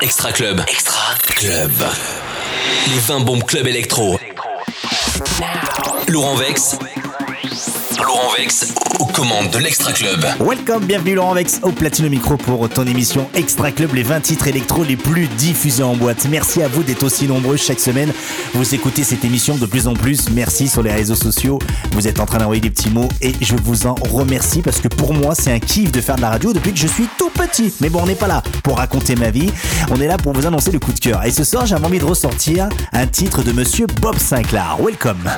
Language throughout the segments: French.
Extra Club. Extra Club. Les 20 bombes club électro. Laurent Vex. Laurent Vex aux commandes de l'Extra Club. Welcome, bienvenue Laurent Vex au Platino Micro pour ton émission Extra Club, les 20 titres électro les plus diffusés en boîte. Merci à vous d'être aussi nombreux chaque semaine. Vous écoutez cette émission de plus en plus. Merci sur les réseaux sociaux. Vous êtes en train d'envoyer des petits mots et je vous en remercie parce que pour moi, c'est un kiff de faire de la radio depuis que je suis tout petit. Mais bon, on n'est pas là pour raconter ma vie. On est là pour vous annoncer le coup de cœur. Et ce soir, j'ai envie de ressortir un titre de monsieur Bob Sinclair. Welcome.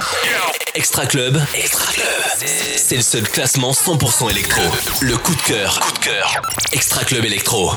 Extra Club. Extra Club. C'est le seul classement 100% électro. Le coup de cœur. Coup de cœur. Extra Club électro.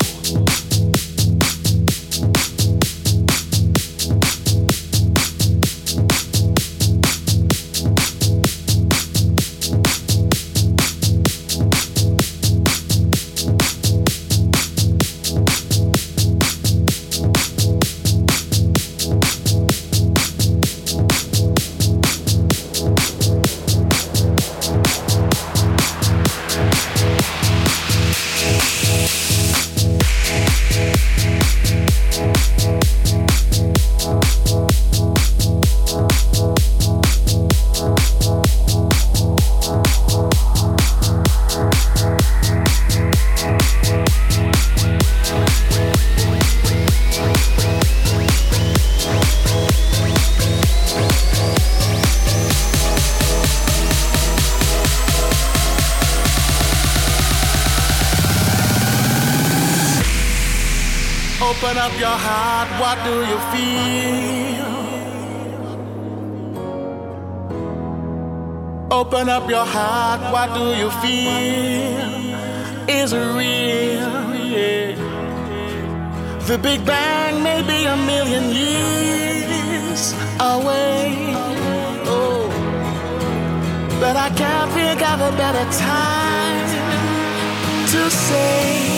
What do you feel? Open up your heart, what do you feel? Is real? Yeah. The Big Bang may be a million years away. Oh, but I can't think of a better time to say.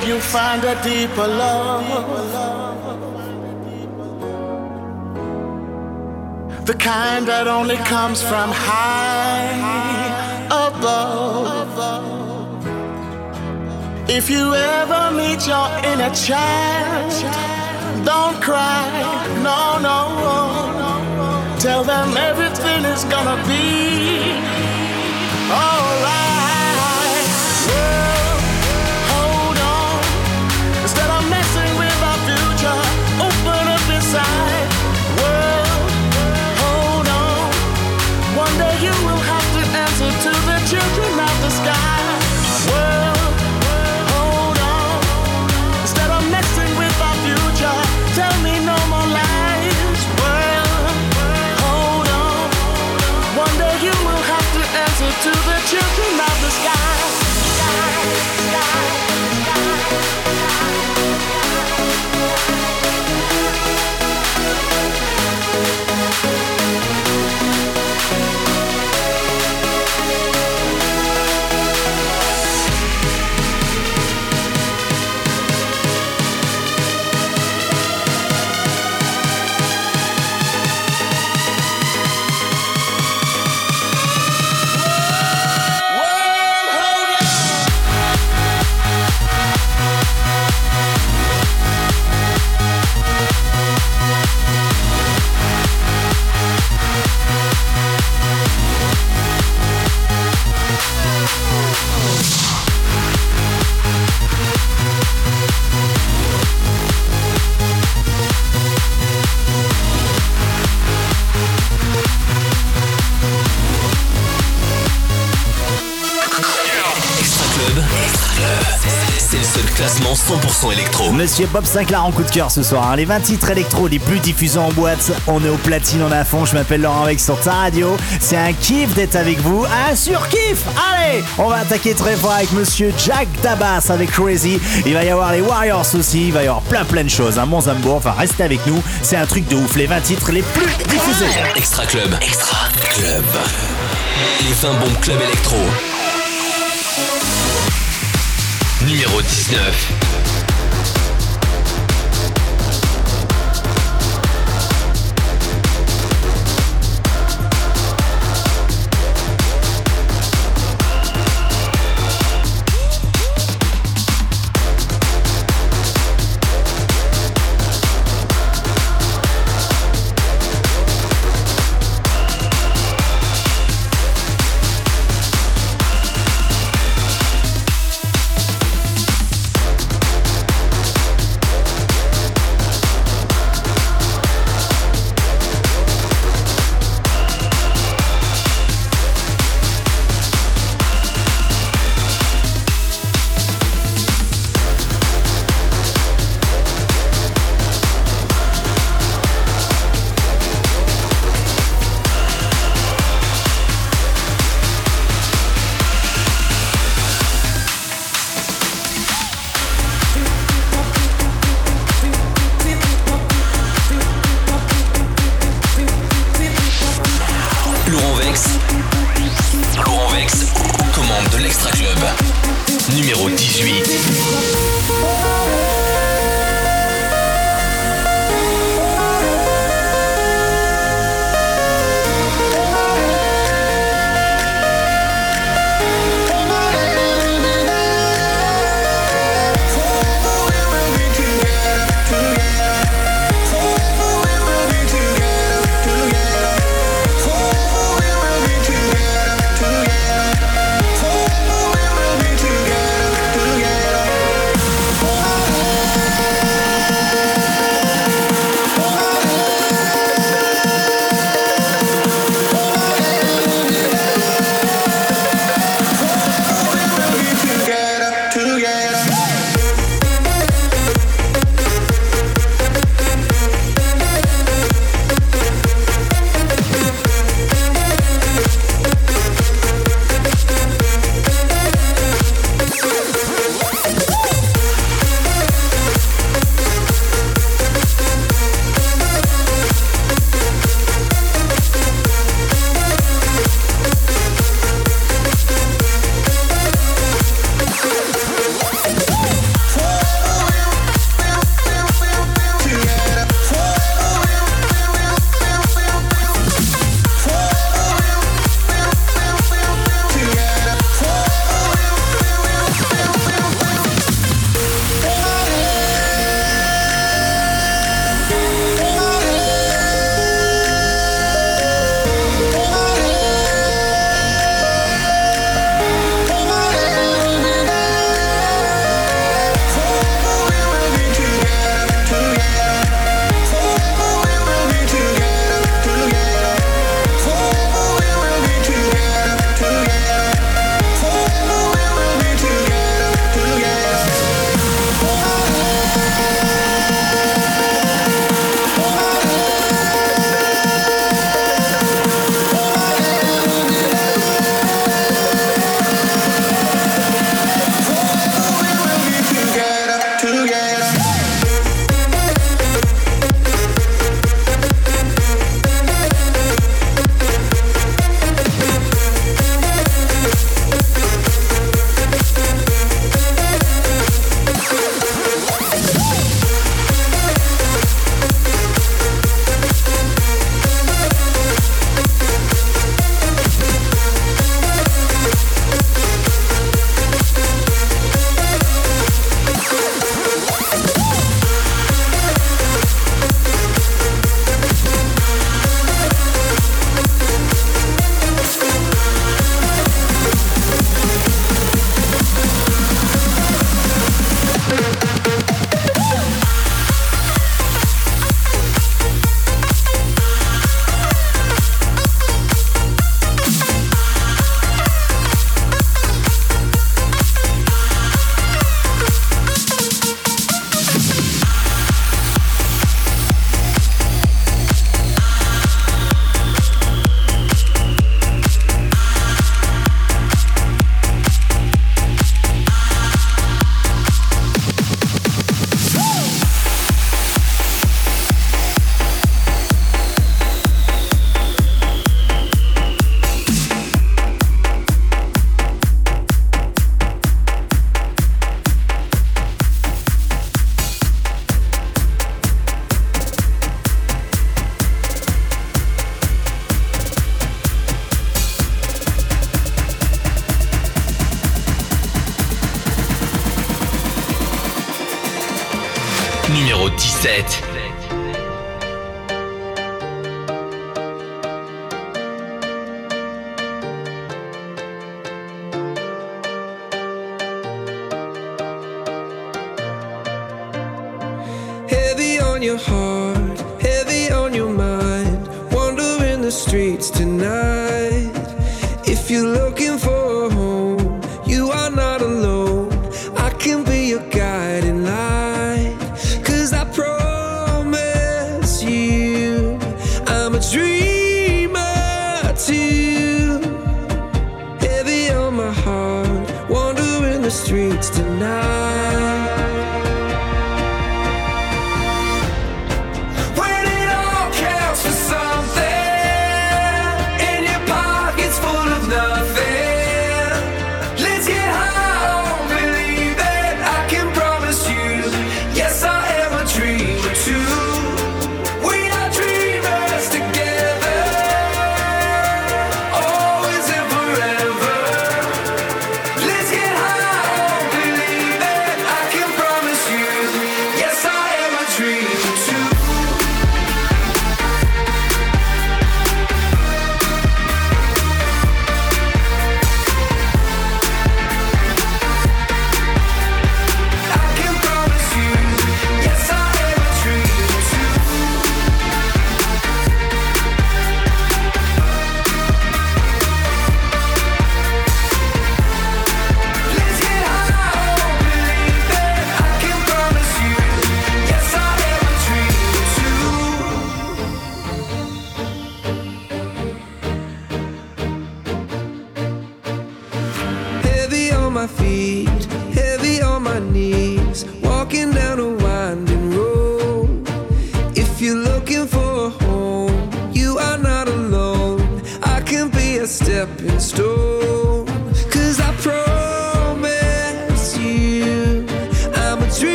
Inside, you'll find a deeper love. The kind that only comes from high above. If you ever meet your inner child, don't cry, no, no. Tell them everything is gonna be alright. Monsieur Bob Sinclair en coup de cœur ce soir. hein. Les 20 titres électro les plus diffusés en boîte. On est au platine, on est à fond. Je m'appelle Laurent avec sur ta radio. C'est un kiff d'être avec vous. Un surkiff Allez On va attaquer très fort avec Monsieur Jack Dabas avec Crazy. Il va y avoir les Warriors aussi. Il va y avoir plein plein de choses. Un bon Zambour. Enfin, restez avec nous. C'est un truc de ouf. Les 20 titres les plus diffusés. Extra Club. Extra Club. Les 20 bombes club électro. Numéro 19.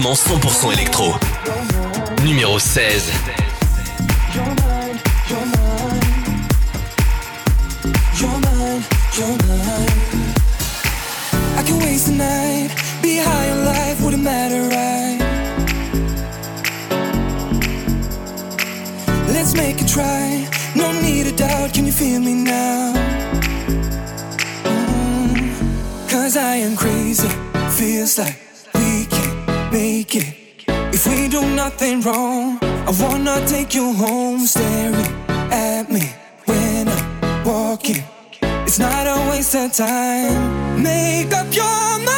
classement 100% électro. Numéro 16. wasted time. Make up your mind.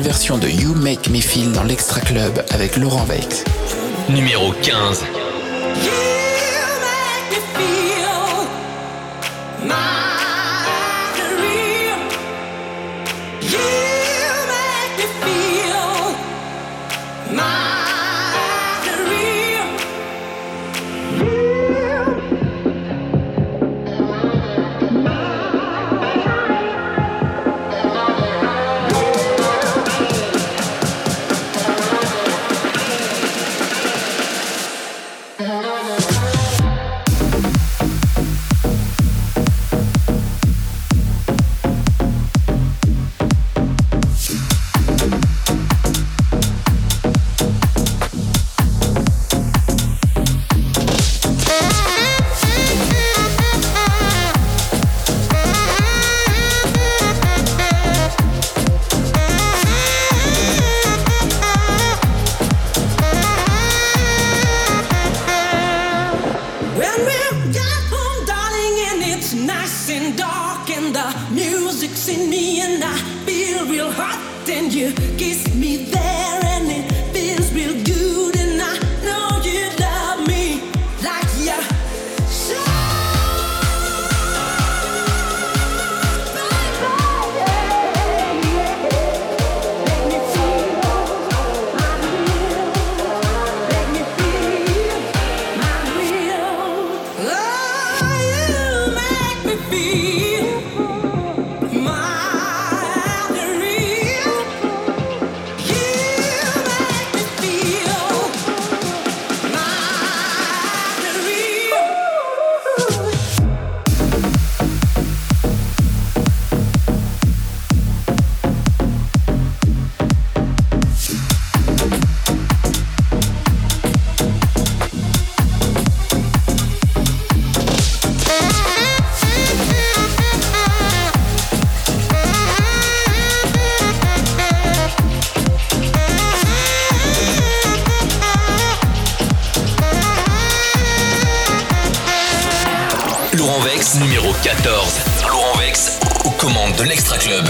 version de You Make Me Feel dans l'Extra Club avec Laurent Vex. Numéro 15. 14. Laurent Vex, aux commandes de l'Extra Club.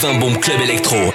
20 bombes Club électro.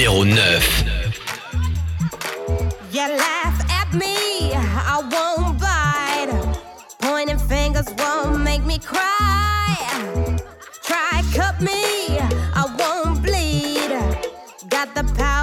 numéro 9. You laugh at me, I won't bite. Pointing fingers won't make me cry. Try cut me, I won't bleed. Got the power.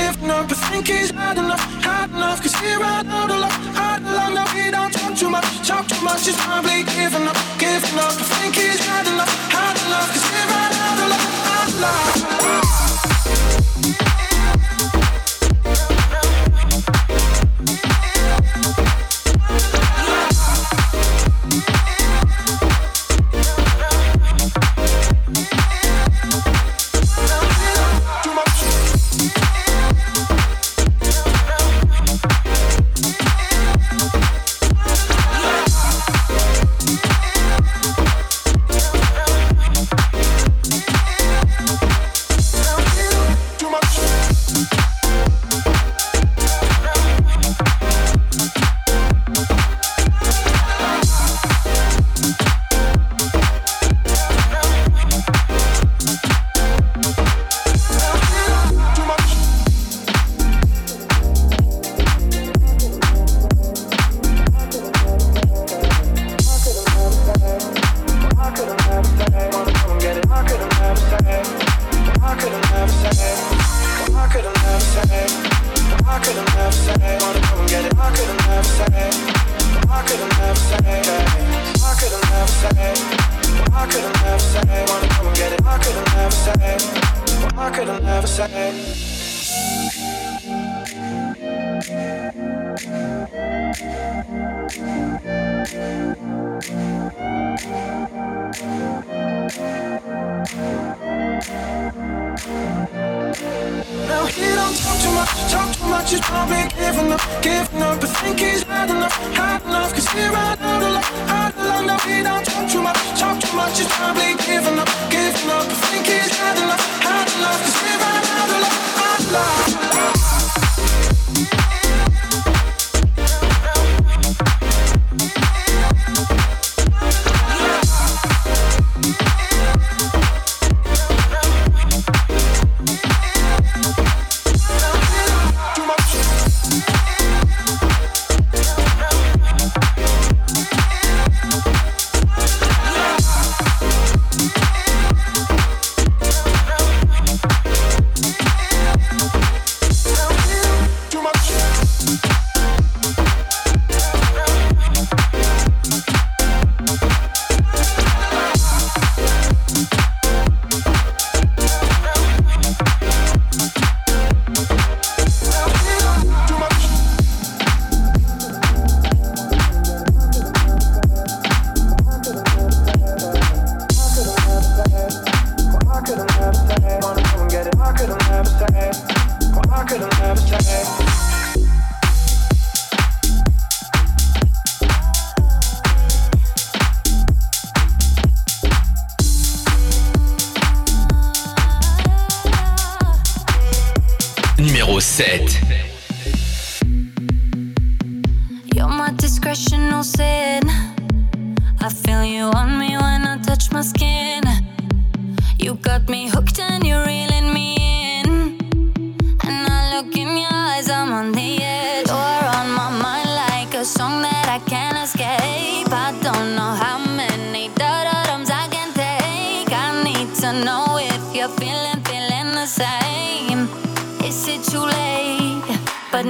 giving up. I think he's had enough, had enough. Cause he ran out of luck, had enough. Now he don't talk too much, talk too much. He's probably giving up, giving up. I think he's had enough, had enough. Cause he ran out of luck, had enough.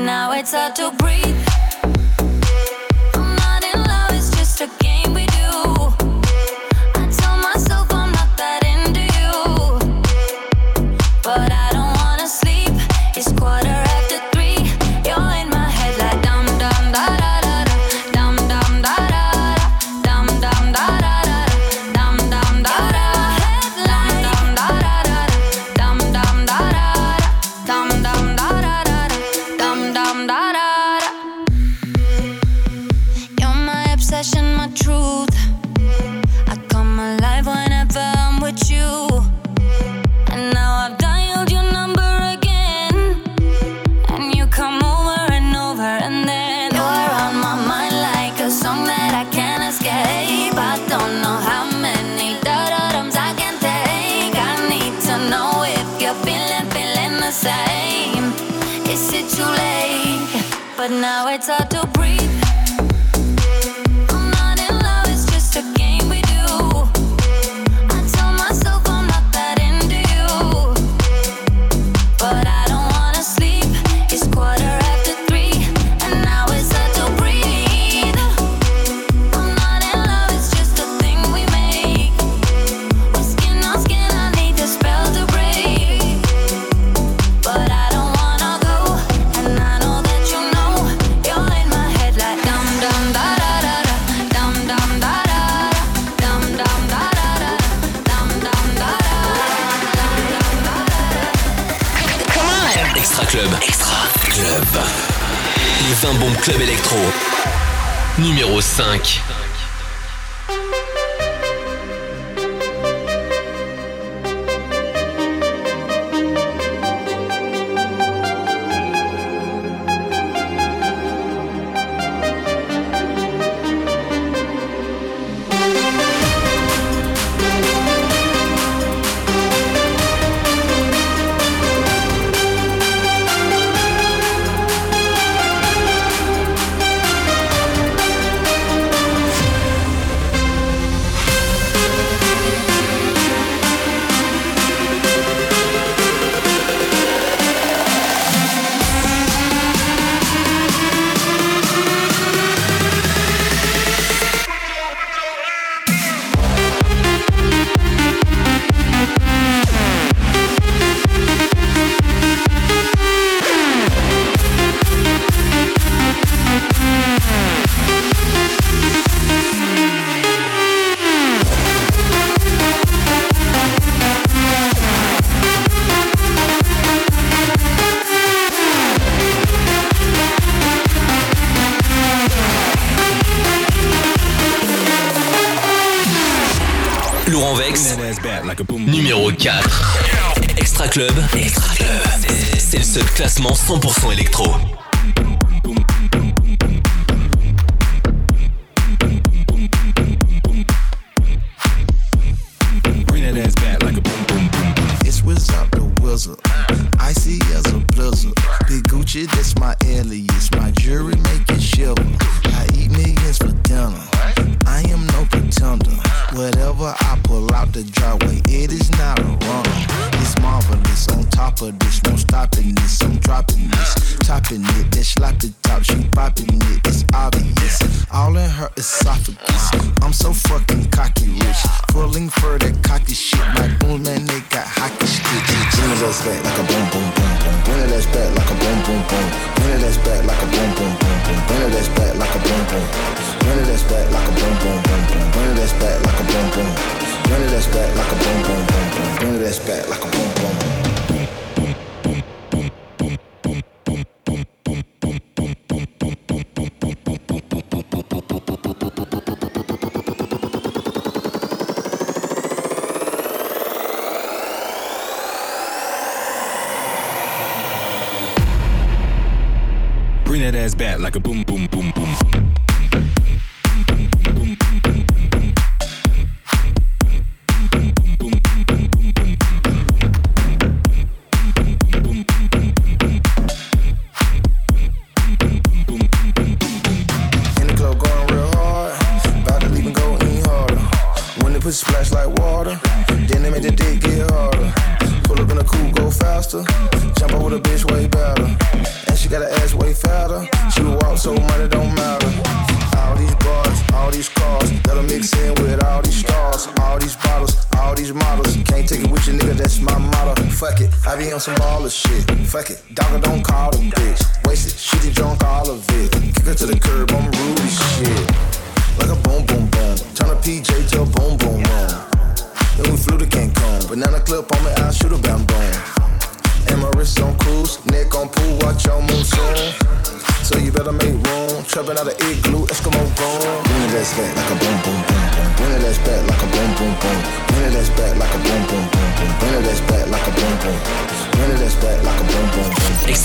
Now it's hard to breathe. popping it, then she the top, she popping it, it's obvious. All in her esophagus. I'm so fucking cocky rich, pulling for that cocky shit. My boom man, they got hockey sticks. Bring it back like a boom boom boom boom. Bring it back like a boom boom boom. Bring it back like a boom boom boom boom. Bring it back like a boom boom. Bring it back like a boom boom boom boom. Bring it back like a boom boom. Bring it back like a boom boom boom boom. Bring it back like a boom boom. like a boom.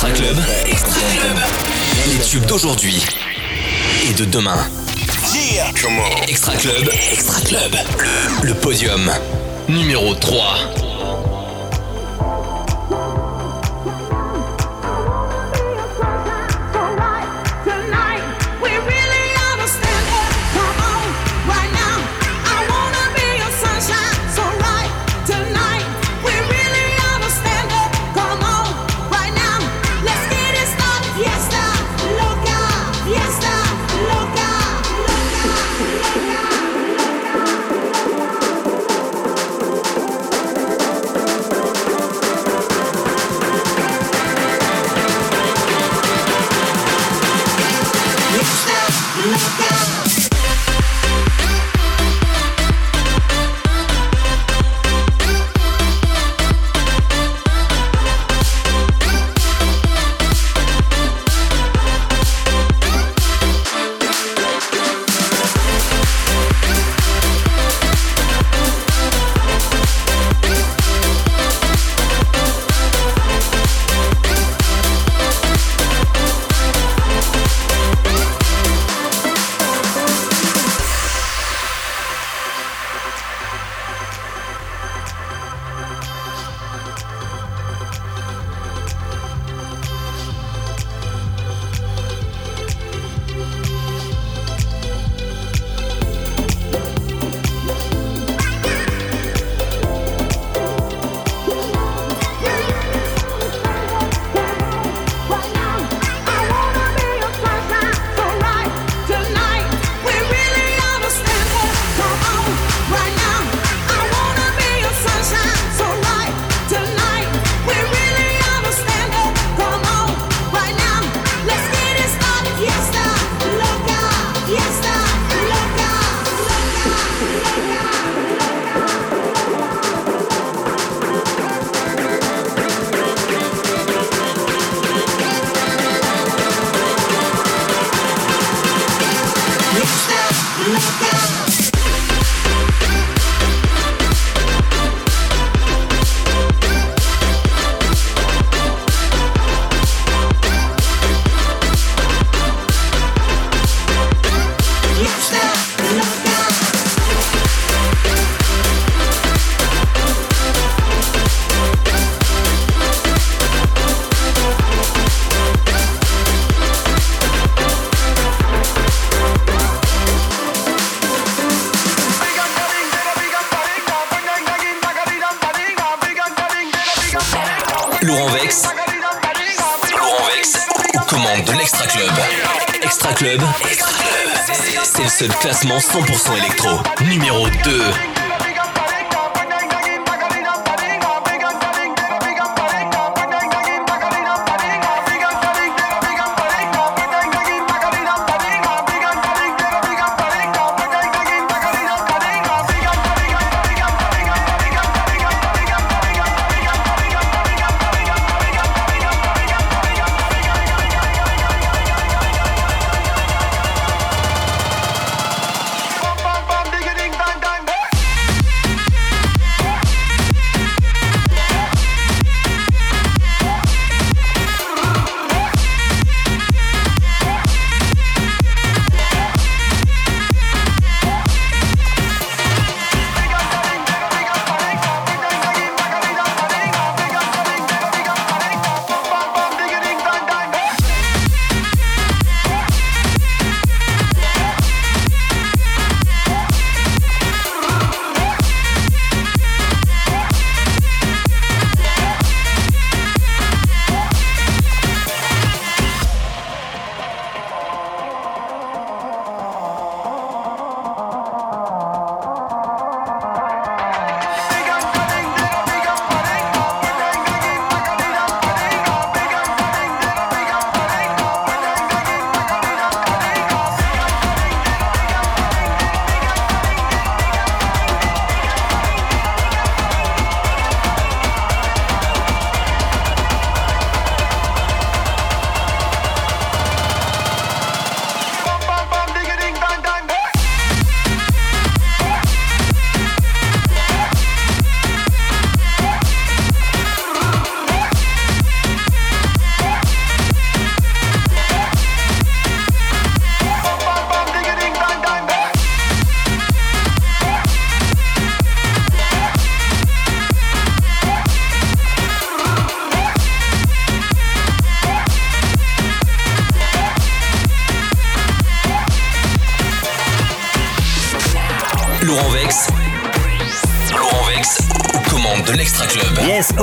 Extra Club, Extra Club. Les tubes d'aujourd'hui et de demain. Extra Club, Extra Club. Le podium numéro 3.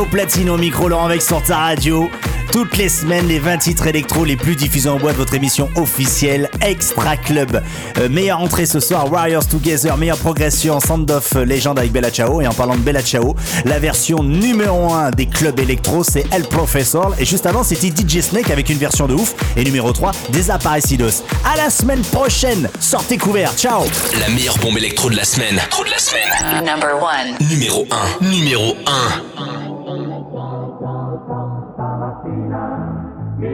Platine au micro, Laurent avec sur ta radio. Toutes les semaines, les 20 titres électro les plus diffusés en boîte, votre émission officielle Extra Club. Euh, meilleure entrée ce soir, Warriors Together, meilleure progression, Sound of Legend avec Bella Ciao. Et en parlant de Bella Ciao, la version numéro 1 des clubs électro, c'est El Professor. Et juste avant, c'était DJ Snake avec une version de ouf. Et numéro 3, Desaparecidos. À la semaine prochaine, sortez couverts, ciao La meilleure bombe électro de la semaine. de la semaine. Number one. Numéro 1. Numéro 1.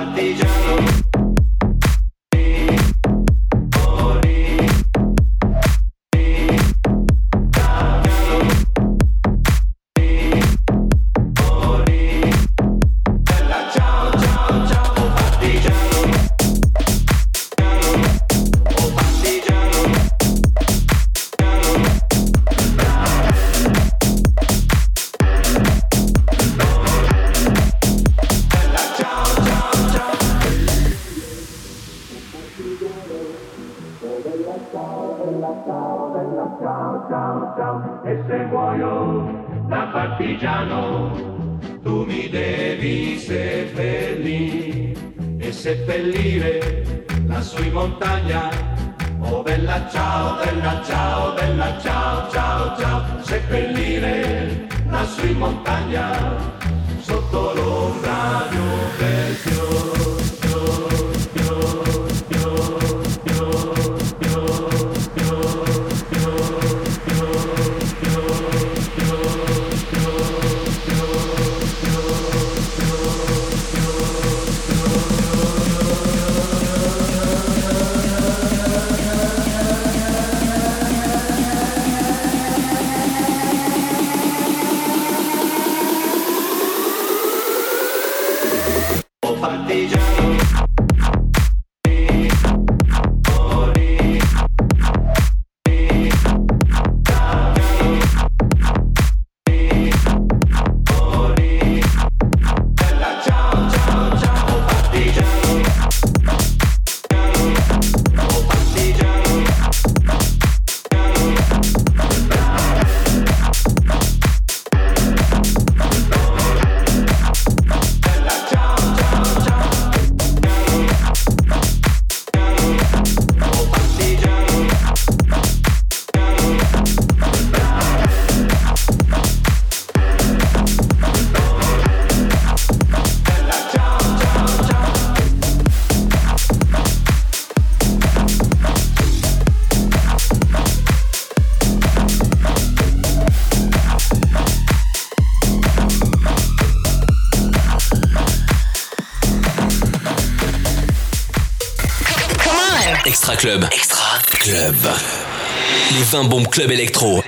Patlıcan della ciao, della ciao, della ciao, ciao, ciao, seppellire lassù in montagna sotto l'ombra di un Club. Extra Club. Les 20 bombes club électro.